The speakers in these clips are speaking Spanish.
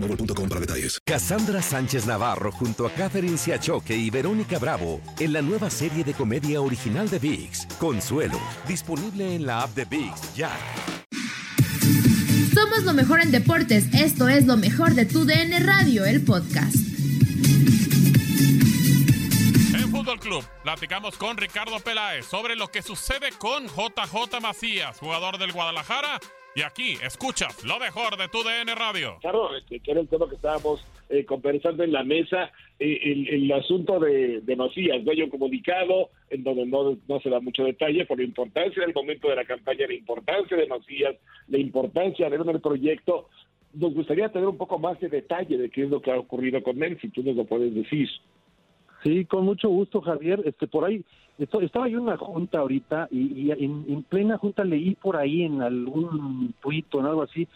boostmobile.com para detalles. Cassandra Sánchez Navarro junto a Catherine Siachoque y Verónica Bravo en la nueva serie de comedia original de VIX, Consuelo, disponible en la app de VIX ya. Somos lo mejor en deportes. Esto es lo mejor de tu DN Radio, el podcast. En Fútbol Club, platicamos con Ricardo Peláez sobre lo que sucede con JJ Macías, jugador del Guadalajara. Y aquí escuchas lo mejor de tu DN Radio. Claro, que era el tema que estábamos eh, conversando en la mesa, eh, el, el asunto de, de Macías, ¿no? Comunicado en donde no, no se da mucho detalle por la importancia del momento de la campaña, la importancia de Macías, la importancia de ver el proyecto. Nos gustaría tener un poco más de detalle de qué es lo que ha ocurrido con él, si tú nos lo puedes decir. Sí, con mucho gusto, Javier. Este, por ahí, esto- estaba yo en una junta ahorita y, y en, en plena junta leí por ahí en algún tuit o en algo así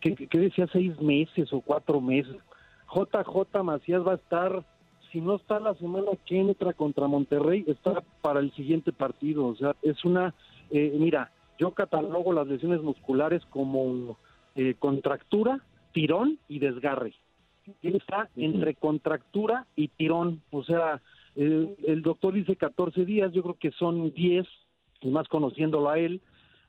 que, que- que decía seis meses o cuatro meses. JJ Macías va a estar, si no está la semana que entra contra Monterrey, está para el siguiente partido. O sea, es una, eh, mira, yo catalogo las lesiones musculares como eh, contractura, tirón y desgarre él está entre contractura y tirón, o sea, el, el doctor dice 14 días, yo creo que son 10, y más conociéndolo a él,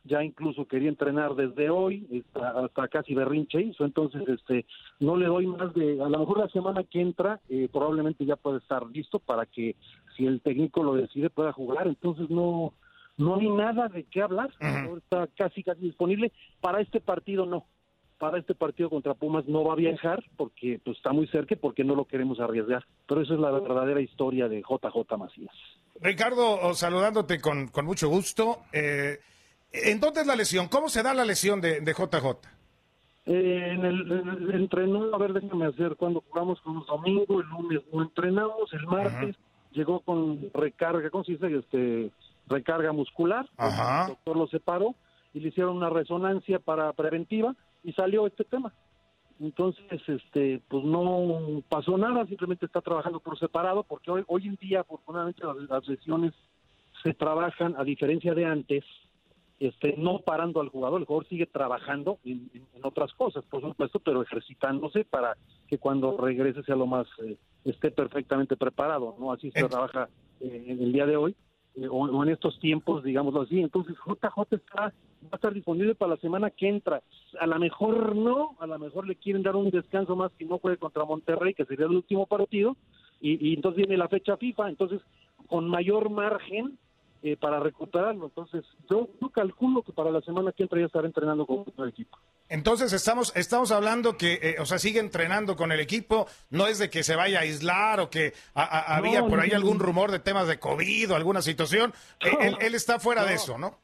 ya incluso quería entrenar desde hoy, hasta, hasta casi berrinche hizo, entonces este no le doy más de, a lo mejor la semana que entra eh, probablemente ya puede estar listo para que si el técnico lo decide pueda jugar, entonces no no hay nada de qué hablar, no está casi casi disponible, para este partido no, para este partido contra Pumas no va a viajar porque pues, está muy cerca y porque no lo queremos arriesgar. Pero esa es la verdadera historia de JJ Macías. Ricardo, oh, saludándote con, con mucho gusto. Eh, ¿En dónde es la lesión? ¿Cómo se da la lesión de, de JJ? Eh, en el, en el- entrenó, a ver, déjame hacer, cuando jugamos con los domingos, el lunes no entrenamos, el martes llegó con recarga, ¿cómo se dice? Este, recarga muscular, Ajá. el doctor lo separó y le hicieron una resonancia para preventiva y salió este tema. Entonces, este, pues no pasó nada, simplemente está trabajando por separado, porque hoy, hoy en día, afortunadamente, las, las lesiones se trabajan, a diferencia de antes, este, no parando al jugador, el jugador sigue trabajando en, en- en otras cosas, por supuesto, pero ejercitándose para que cuando regrese sea lo más, eh, esté perfectamente preparado, ¿no? Así se trabaja eh, en el día de hoy, eh, o, o en estos tiempos, digámoslo así. Entonces, JJ está, va a estar disponible para la semana que entra. A lo mejor no, a lo mejor le quieren dar un descanso más que no juegue contra Monterrey, que sería el último partido, y, y entonces viene la fecha FIFA, entonces con mayor margen eh, para recuperarlo. Entonces, yo, yo calculo que para la semana que entra ya estará entrenando con el equipo. Entonces estamos, estamos hablando que, eh, o sea, sigue entrenando con el equipo, no es de que se vaya a aislar o que a- a- No, había por ahí no. algún rumor de temas de COVID o alguna situación. Él, él está fuera de eso, ¿no?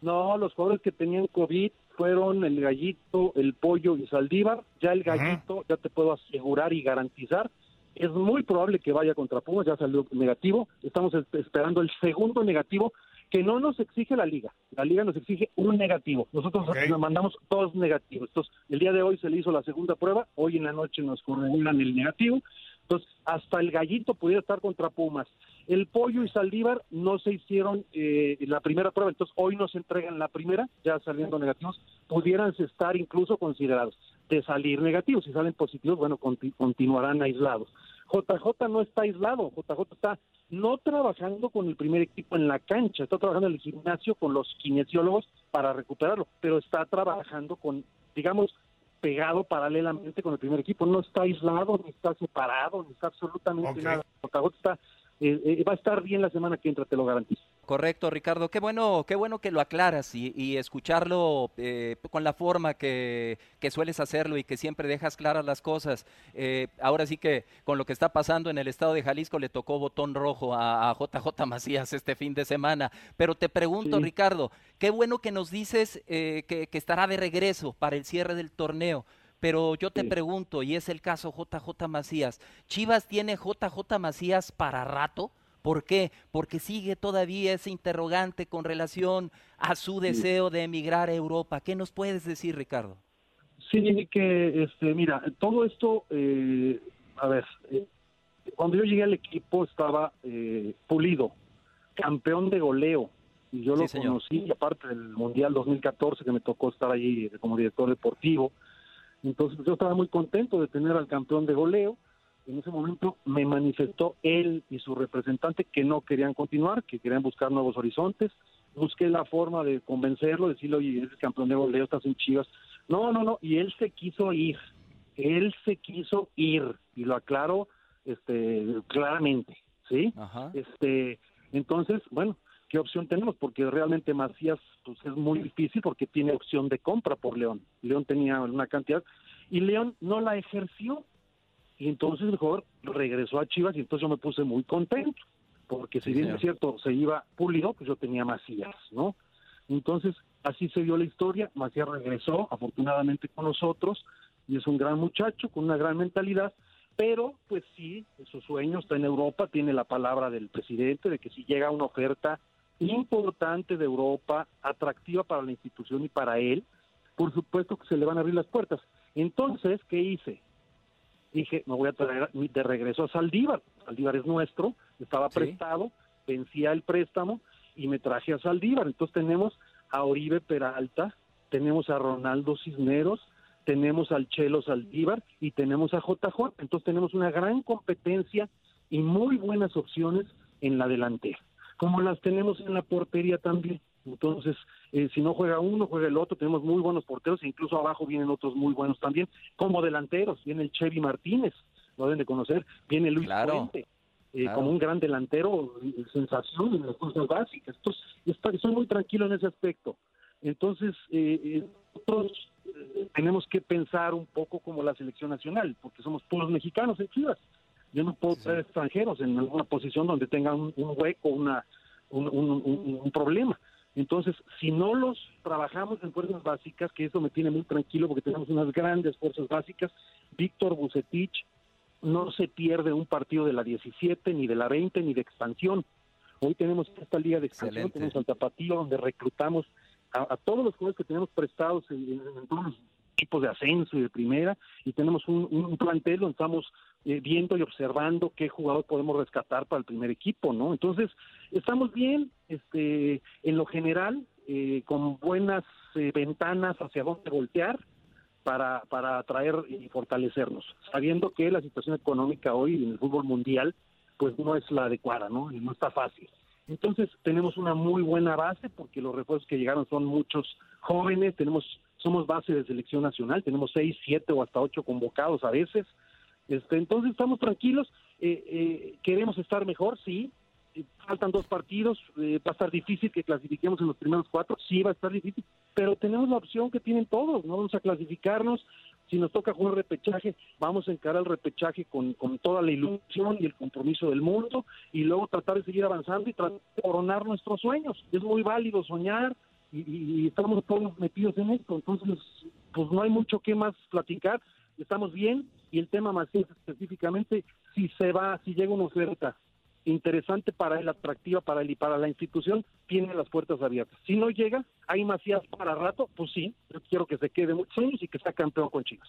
No, los jugadores que tenían COVID fueron el Gallito, el Pollo y Saldívar. Ya el Gallito, ya te puedo asegurar y garantizar, es muy probable que vaya contra Pumas, ya salió negativo. Estamos es- esperando el segundo negativo que no nos exige la liga. La liga nos exige un negativo. Nosotros nos mandamos dos negativos. Entonces, el día de hoy se le hizo la segunda prueba, hoy en la noche nos corroboran el negativo. Entonces, hasta el gallito pudiera estar contra Pumas. El pollo y Saldívar no se hicieron eh, la primera prueba, entonces hoy nos entregan la primera, ya saliendo negativos, pudieran estar incluso considerados de salir negativos. Si salen positivos, bueno, continuarán aislados. JJ no está aislado, JJ está no trabajando con el primer equipo en la cancha, está trabajando en el gimnasio con los kinesiólogos para recuperarlo, pero está trabajando con, digamos, pegado paralelamente con el primer equipo, no está aislado, ni está separado, ni está absolutamente nada. JJ está eh, eh, va a estar bien la semana que entra, te lo garantizo. Correcto, Ricardo. Qué bueno, qué bueno que lo aclaras y, escucharlo eh, con la forma que, sueles hacerlo y que siempre dejas claras las cosas. ahora sí que con lo que está pasando en el estado de Jalisco le tocó botón rojo a, JJ Macías este fin de semana. Pero te pregunto, Ricardo, qué bueno que nos dices que, que estará de regreso para el cierre del torneo. Pero yo te pregunto, y es el caso JJ Macías, ¿Chivas tiene JJ Macías para rato? ¿Por qué? Porque sigue todavía ese interrogante con relación a su deseo de emigrar a Europa. ¿Qué nos puedes decir, Ricardo? Sí, que, este, mira, todo esto, eh, a ver, eh, cuando yo llegué al equipo estaba eh, pulido, campeón de goleo, y yo lo conocí, aparte del Mundial 2014 que me tocó estar allí como director deportivo, entonces yo estaba muy contento de tener al campeón de goleo. En ese momento me manifestó él y su representante que no querían continuar, que querían buscar nuevos horizontes. Busqué la forma de convencerlo, decirle, oye, eres campeón de goleo, estás en Chivas. No, no, no, y él se quiso ir. Él se quiso ir y lo aclaro este, claramente, ¿sí? Este, entonces, bueno, qué opción tenemos, porque realmente Macías pues, es muy difícil porque tiene opción de compra por León. León tenía una cantidad y León no la ejerció. Y entonces mejor regresó a Chivas y entonces yo me puse muy contento, porque si bien es cierto, se iba pulido, pues yo tenía Macías, ¿no? Entonces, así se dio la historia, Macías regresó afortunadamente con nosotros y es un gran muchacho con una gran mentalidad, pero pues sí, su sueño está en Europa, tiene la palabra del presidente de que si llega una oferta importante de Europa, atractiva para la institución y para él, por supuesto que se le van a abrir las puertas. Entonces, ¿qué hice? Dije, me voy a traer de regreso a Saldívar. Saldívar es nuestro, estaba prestado, vencía el préstamo y me traje a Saldívar. Entonces tenemos a Oribe Peralta, tenemos a Ronaldo Cisneros, tenemos al Chelo Saldívar y tenemos a JJ. Entonces tenemos una gran competencia y muy buenas opciones en la delantera como las tenemos en la portería también. Entonces, eh, si no juega uno, juega el otro. Tenemos muy buenos porteros, e incluso abajo vienen otros muy buenos también. Como delanteros, viene el Chevy Martínez, lo deben de conocer. Viene Luis Fuente, eh, como un gran delantero, eh, sensación en las cosas básicas. Entonces, estoy muy tranquilo en ese aspecto. Entonces, nosotros tenemos que pensar un poco como la selección nacional, porque somos puros mexicanos en Chivas. Yo no puedo traer extranjeros en alguna posición donde tengan un, hueco, una, un, problema. Entonces, si no los trabajamos en fuerzas básicas, que eso me tiene muy tranquilo porque tenemos unas grandes fuerzas básicas, Víctor Bucetich no se pierde un partido de la 17, ni de la 20, ni de expansión. Hoy tenemos esta liga de expansión, tenemos al Tapatío, donde reclutamos a, todos los jugadores que tenemos prestados en, todos los tipos de ascenso y de primera, y tenemos un, un plantel donde estamos eh, viendo y observando qué jugador podemos rescatar para el primer equipo, ¿no? Entonces, estamos bien, este, en lo general, eh, con buenas eh, ventanas hacia dónde voltear para, para atraer y fortalecernos, sabiendo que la situación económica hoy en el fútbol mundial, pues no es la adecuada, ¿no? No está fácil. Entonces, tenemos una muy buena base porque los refuerzos que llegaron son muchos jóvenes, tenemos somos base de selección nacional, tenemos seis, siete o hasta ocho convocados a veces, este, entonces estamos tranquilos, eh, eh, queremos estar mejor, sí, eh, faltan dos partidos, va a estar difícil que clasifiquemos en los primeros cuatro, sí va a estar difícil, pero tenemos la opción que tienen todos, no vamos a clasificarnos, si nos toca jugar repechaje, vamos a encarar el repechaje con, toda la ilusión y el compromiso del mundo y luego tratar de seguir avanzando y tratar de coronar nuestros sueños. Es muy válido soñar y, y estamos todos metidos en esto, entonces pues no hay mucho que más platicar, estamos bien, y el tema Macías específicamente, si se va, si llega una oferta interesante para él, atractiva para él y para la institución, tiene las puertas abiertas. Si no llega, hay Macías para rato, pues sí, yo quiero que se quede muchos años y que sea campeón con Chivas.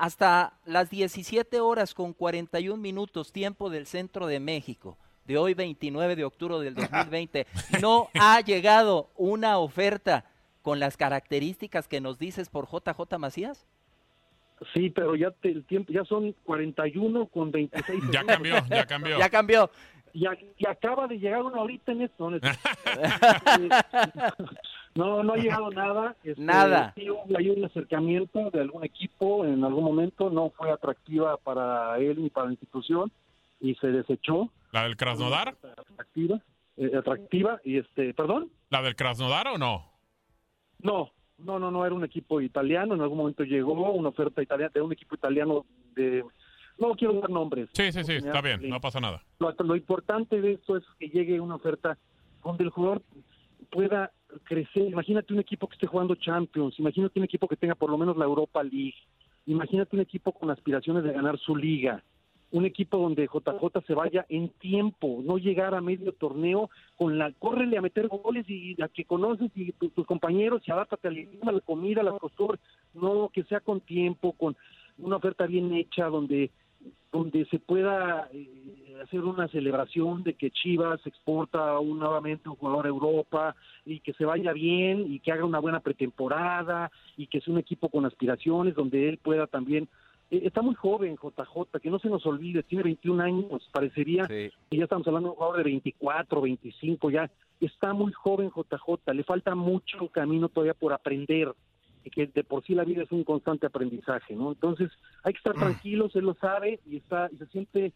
Hasta las 17 horas con 41 minutos tiempo del centro de México de hoy 29 de octubre del 2020 no ha llegado una oferta con las características que nos dices por JJ Macías? Sí, pero ya te- el tiempo ya son 41 con 26. Ya cambió, ya cambió. Ya cambió. Y, a- y acaba de llegar una ahorita en esto. ¿no? No, ha llegado nada. Este, Nada. sí hubo- hay un acercamiento de algún equipo en algún momento, no fue atractiva para él ni para la institución y se desechó. ¿La del Krasnodar? Atractiva, eh, atractiva y este, perdón. ¿La del Krasnodar o no? No, no, no, no, era un equipo italiano, en algún momento llegó una oferta italiana de un equipo italiano de... No quiero dar nombres. Sí, sí, sí, está bien, no pasa nada. Lo, lo importante de esto es que llegue una oferta donde el jugador pueda crecer. Imagínate un equipo que esté jugando Champions, imagínate un equipo que tenga por lo menos la Europa League, imagínate un equipo con aspiraciones de ganar su liga, un equipo donde JJ se vaya en tiempo, no llegar a medio torneo con la córrele a meter goles y a que conoces y tu- tus compañeros y adáptate a la comida, a las costumbres, no que sea con tiempo, con una oferta bien hecha donde donde se pueda eh, hacer una celebración de que Chivas exporta un, nuevamente un jugador a Europa y que se vaya bien y que haga una buena pretemporada y que sea un equipo con aspiraciones donde él pueda también eh, está muy joven JJ, que no se nos olvide, tiene 21 años, parecería que ya estamos hablando de un jugador de 24, 25 ya, está muy joven JJ, le falta mucho camino todavía por aprender, que de por sí la vida es un constante aprendizaje, ¿no? Entonces hay que estar tranquilos, él lo sabe y está y se siente eh,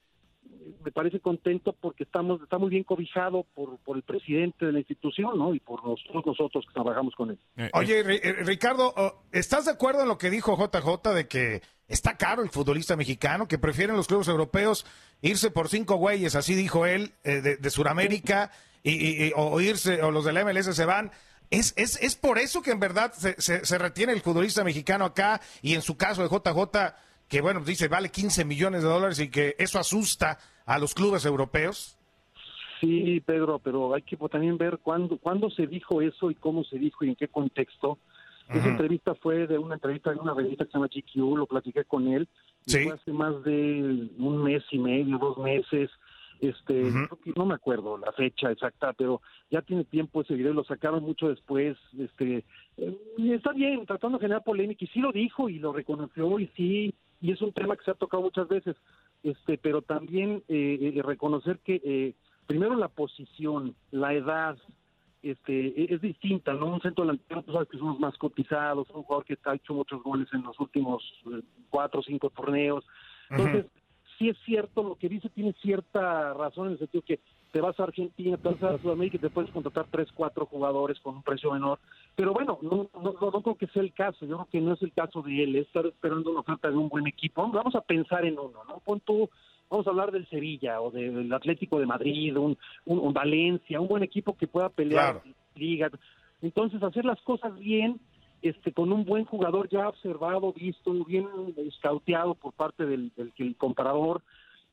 me parece contento porque estamos está muy bien cobijado por, por el presidente de la institución, ¿no? Y por nosotros nosotros que trabajamos con él. Oye, Ri- eh, Ricardo, oh, ¿estás de acuerdo en lo que dijo JJ de que está caro el futbolista mexicano, que prefieren los clubes europeos irse por cinco güeyes, así dijo él, eh, de, de Sudamérica, y, y- y- o irse, o los del MLS se van? ¿Es, es, es por eso que en verdad se, se- se retiene el futbolista mexicano acá y en su caso de JJ, que bueno, dice vale 15 millones de dólares y que eso asusta a los clubes europeos? Sí, Pedro, pero hay que también ver cuándo, cuándo se dijo eso y cómo se dijo y en qué contexto. Esa entrevista fue de una entrevista de una revista que se llama GQ, lo platiqué con él. Sí. Fue hace más de un mes y medio, dos meses. Este, no me acuerdo la fecha exacta, pero ya tiene tiempo ese video, lo sacaron mucho después. Este, eh, está bien, tratando de generar polémica, y sí lo dijo y lo reconoció, y sí, y es un tema que se ha tocado muchas veces. Este, pero también eh, eh, reconocer que eh, primero la posición, la edad, este, e- es distinta, ¿no? Un centro delantero, tú sabes que son los más cotizados, un jugador que ha hecho muchos goles en los últimos eh, cuatro o cinco torneos. Entonces, sí es cierto, lo que dice tiene cierta razón en el sentido que te vas a Argentina, te vas a Sudamérica y te puedes contratar tres, cuatro jugadores con un precio menor. Pero bueno, no, no, no, no creo que sea el caso, yo creo que no es el caso de él, es estar esperando una oferta de un buen equipo. Vamos a pensar en uno, ¿no? Pon tú, vamos a hablar del Sevilla o del Atlético de Madrid, un, un, un Valencia, un buen equipo que pueda pelear Claro. liga. Entonces, hacer las cosas bien, este, con un buen jugador ya observado, visto, bien escauteado por parte del, del, del comprador.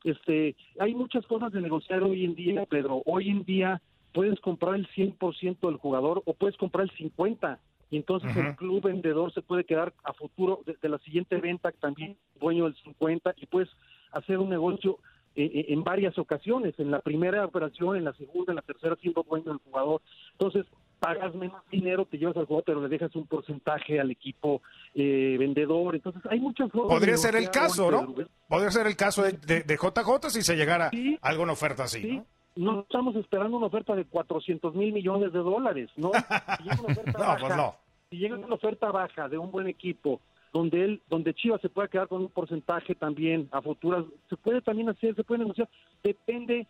Este, hay muchas cosas de negociar hoy en día, Pedro. Hoy en día puedes comprar el 100% del jugador o puedes comprar el 50% y entonces el club vendedor se puede quedar a futuro de, de la siguiente venta también dueño del 50 y puedes hacer un negocio eh, eh, en varias ocasiones, en la primera operación, en la segunda, en la tercera siendo dueño del jugador. Entonces, pagas menos dinero, te llevas al jugador, pero le dejas un porcentaje al equipo eh, vendedor. Entonces, hay muchas formas. Podría ser el caso, ¿no? Podría ser el caso de, de- de JJ si se llegara alguna oferta así, Sí, ¿no? no estamos esperando una oferta de 400 mil millones de dólares, ¿no? Si llega una oferta No, baja, pues no. si llega una oferta baja de un buen equipo donde él, donde Chivas se pueda quedar con un porcentaje también a futuras, se puede también hacer, se puede negociar, depende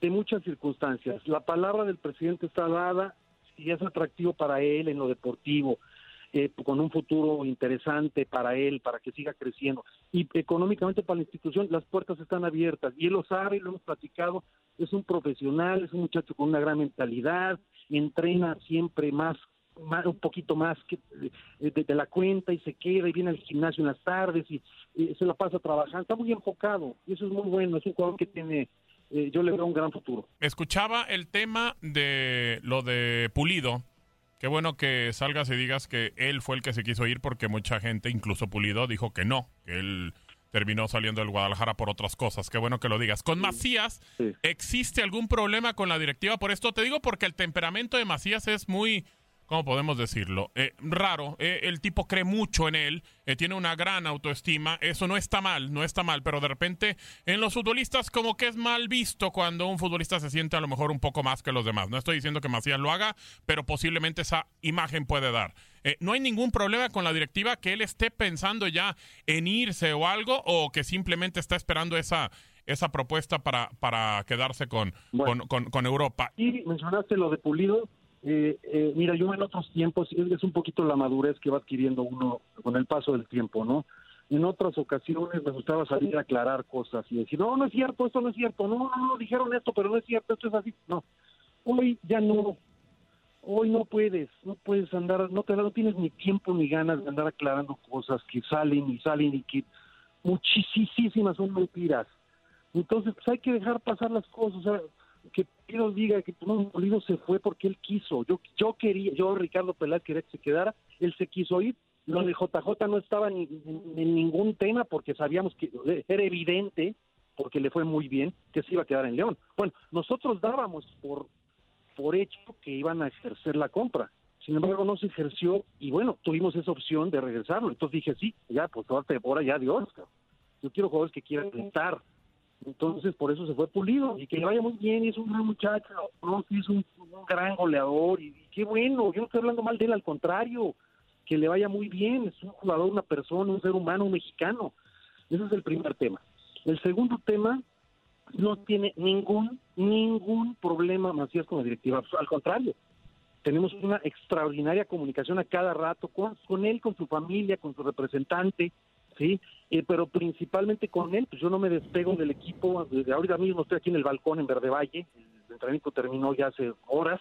de muchas circunstancias. La palabra del presidente está dada, si es atractivo para él en lo deportivo, eh, con un futuro interesante para él, para que siga creciendo. Y económicamente para la institución las puertas están abiertas y él lo sabe, lo hemos platicado, es un profesional, es un muchacho con una gran mentalidad, entrena siempre más, un poquito más que de, la cuenta y se queda y viene al gimnasio en las tardes y, se la pasa trabajando, está muy enfocado y eso es muy bueno, es un jugador que tiene eh, yo le veo un gran futuro. Escuchaba el tema de lo de Pulido, Qué bueno que salgas y digas que él fue el que se quiso ir porque mucha gente, incluso Pulido, dijo que no, que él terminó saliendo del Guadalajara por otras cosas. Qué bueno que lo digas. Con Macías, ¿existe algún problema con la directiva por esto? Te digo porque el temperamento de Macías es muy ¿cómo podemos decirlo? Eh, raro, eh, el tipo cree mucho en él, eh, tiene una gran autoestima, eso no está mal, no está mal, pero de repente en los futbolistas como que es mal visto cuando un futbolista se siente a lo mejor un poco más que los demás. No estoy diciendo que Macías lo haga, pero posiblemente esa imagen puede dar. ¿No hay ningún problema con la directiva que él esté pensando ya en irse o algo o que simplemente está esperando esa esa propuesta para, para quedarse con, con, con, con Europa? Y mencionaste lo de Pulido, eh, eh, mira, yo en otros tiempos, es, un poquito la madurez que va adquiriendo uno con el paso del tiempo, ¿no? En otras ocasiones me gustaba salir a aclarar cosas y decir, no, no es cierto, esto no es cierto, no, no, no, dijeron esto, pero no es cierto, esto es así. No, hoy ya no, hoy no puedes, no puedes andar, no, te, no tienes ni tiempo ni ganas de andar aclarando cosas que salen y salen y que muchísimas son mentiras. Entonces, pues hay que dejar pasar las cosas. O sea, que Pido diga que un Molido se fue porque él quiso. Yo yo quería, yo Ricardo Peláez quería que se quedara, él se quiso ir. Lo de JJ no estaba en, ningún tema porque sabíamos que era evidente, porque le fue muy bien, que se iba a quedar en León. Bueno, nosotros dábamos por, por hecho que iban a ejercer la compra. Sin embargo, no se ejerció y bueno, tuvimos esa opción de regresarlo. Entonces dije, sí, ya, pues ahora ya Dios. Yo quiero jugadores que quieran estar entonces, por eso se fue pulido y que le vaya muy bien. Y es un gran muchacho, no, es un, gran goleador. Y, qué bueno, yo no estoy hablando mal de él, al contrario, que le vaya muy bien. Es un jugador, una persona, un ser humano, un mexicano. Ese es el primer tema. El segundo tema, no tiene ningún, ningún problema Macías con la directiva. Al contrario, tenemos una extraordinaria comunicación a cada rato con, con él, con su familia, con su representante ¿sí? Eh, pero principalmente con él, pues yo no me despego del equipo, ahorita mismo estoy aquí en el balcón en Verde Valle, el entrenamiento terminó ya hace horas,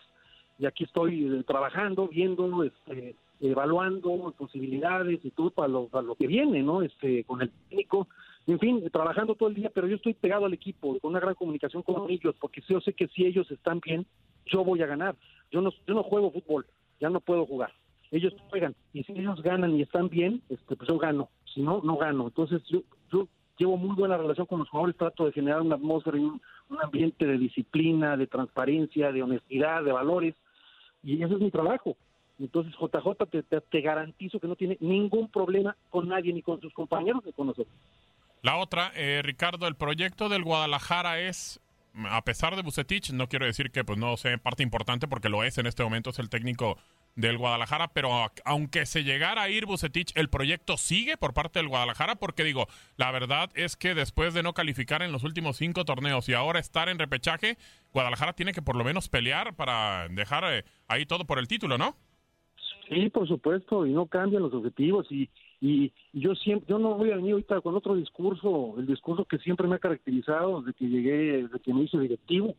y aquí estoy eh, trabajando, viendo, este, evaluando posibilidades y todo para lo, para lo que viene, ¿no? Este, con el técnico, en fin, trabajando todo el día, pero yo estoy pegado al equipo, con una gran comunicación con ellos, porque yo sé que si ellos están bien, yo voy a ganar. Yo no, yo no juego fútbol, ya no puedo jugar. Ellos juegan, y si ellos ganan y están bien, este, pues yo gano si no, no gano. Entonces yo, yo llevo muy buena relación con los jugadores, trato de generar una atmósfera y un, ambiente de disciplina, de transparencia, de honestidad, de valores, y ese es mi trabajo. Entonces JJ te, te, garantizo que no tiene ningún problema con nadie, ni con sus compañeros, ni con nosotros. La otra, eh, Ricardo, el proyecto del Guadalajara es a pesar de Bucetich, no quiero decir que pues no sea parte importante porque lo es en este momento, es el técnico del Guadalajara, pero aunque se llegara a ir Bucetich, el proyecto sigue por parte del Guadalajara, porque digo, la verdad es que después de no calificar en los últimos cinco torneos y ahora estar en repechaje, Guadalajara tiene que por lo menos pelear para dejar eh, ahí todo por el título, ¿no? Sí, por supuesto, y no cambian los objetivos y, y yo siempre, yo no voy a venir ahorita con otro discurso, el discurso que siempre me ha caracterizado desde que llegué, desde que me hice directivo,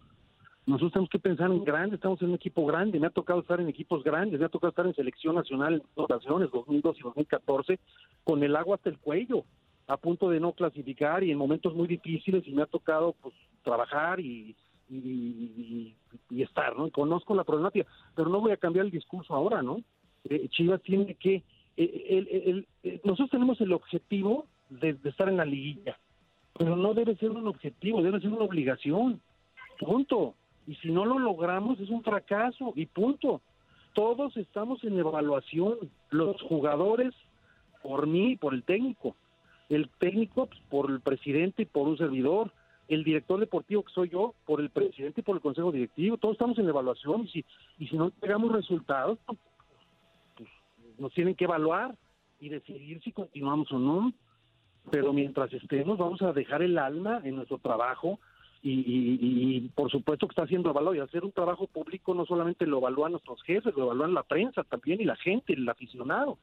nosotros tenemos que pensar en grande, estamos en un equipo grande, me ha tocado estar en equipos grandes, me ha tocado estar en selección nacional en dos ocasiones, 2002 y 2014, con el agua hasta el cuello, a punto de no clasificar y en momentos muy difíciles y me ha tocado pues trabajar y, y, estar, ¿no? conozco la problemática, pero no voy a cambiar el discurso ahora, ¿no? Eh, Chivas tiene que, eh, eh, nosotros tenemos el objetivo de estar en la liguilla, pero no debe ser un objetivo, debe ser una obligación, punto y si no lo logramos es un fracaso y punto. Todos estamos en evaluación, los jugadores por mí, por el técnico, el técnico pues, por el presidente y por un servidor, el director deportivo que soy yo, por el presidente y por el consejo directivo, todos estamos en evaluación y si, y si no llegamos resultados, pues, nos tienen que evaluar y decidir si continuamos o no. Pero mientras estemos, vamos a dejar el alma en nuestro trabajo y, y- y por supuesto que está siendo evaluado. Y hacer un trabajo público no solamente lo evalúan nuestros jefes, lo evalúan la prensa también y la gente, el aficionado.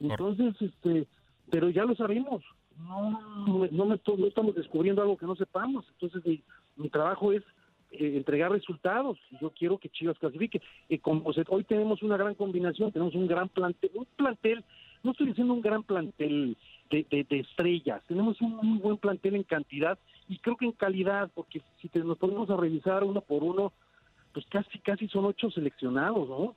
Entonces, este, pero ya lo sabemos. No, no, me estoy- no estamos descubriendo algo que no sepamos. Entonces, mi, mi trabajo es eh, entregar resultados. Y Yo quiero que Chivas clasifique. Eh, como se- hoy tenemos una gran combinación, tenemos un gran plantel, un plantel, no estoy diciendo un gran plantel de, de- de estrellas, tenemos un muy buen plantel en cantidad y creo que en calidad, porque si te, nos ponemos a revisar uno por uno, pues casi casi son ocho seleccionados, ¿no?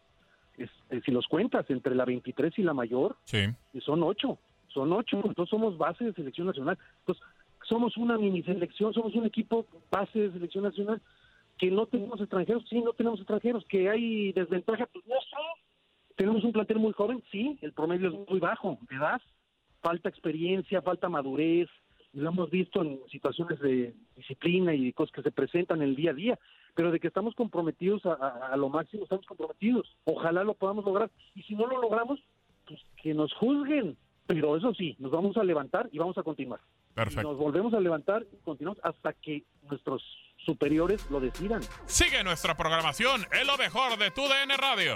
Este, si los cuentas entre la 23 y la mayor, Sí. son ocho, son ocho, entonces somos base de selección nacional. Entonces, somos una mini selección, somos un equipo base de selección nacional que no tenemos extranjeros, sí, no tenemos extranjeros, que hay desventaja, pues no sé. Tenemos un plantel muy joven, sí, el promedio es muy bajo de edad, falta experiencia, falta madurez, lo hemos visto en situaciones de disciplina y cosas que se presentan en el día a día, pero de que estamos comprometidos a, a- a lo máximo, estamos comprometidos. Ojalá lo podamos lograr, y si no lo logramos, pues que nos juzguen, pero eso sí, nos vamos a levantar y vamos a continuar. Perfecto. Nos volvemos a levantar y continuamos hasta que nuestros superiores lo decidan. Sigue nuestra programación en lo mejor de tu DN Radio.